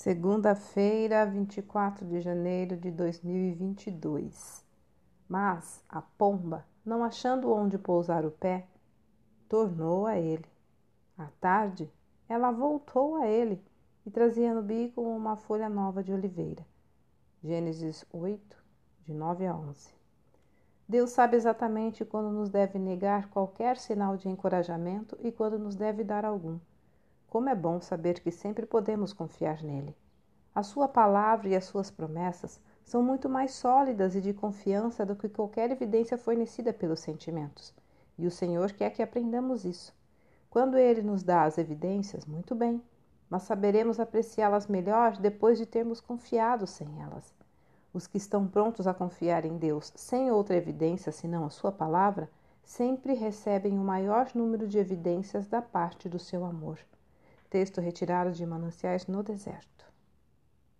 Segunda-feira, 24 de janeiro de 2022. Mas a pomba, não achando onde pousar o pé, tornou a ele. À tarde, ela voltou a ele e trazia no bico uma folha nova de oliveira. Gênesis 8, de 9 a 11. Deus sabe exatamente quando nos deve negar qualquer sinal de encorajamento e quando nos deve dar algum. Como é bom saber que sempre podemos confiar nele. A sua palavra e as suas promessas são muito mais sólidas e de confiança do que qualquer evidência fornecida pelos sentimentos. E o Senhor quer que aprendamos isso. Quando Ele nos dá as evidências, muito bem, mas saberemos apreciá-las melhor depois de termos confiado sem elas. Os que estão prontos a confiar em Deus sem outra evidência senão a Sua palavra, sempre recebem o maior número de evidências da parte do seu amor. Texto retirado de Mananciais no Deserto.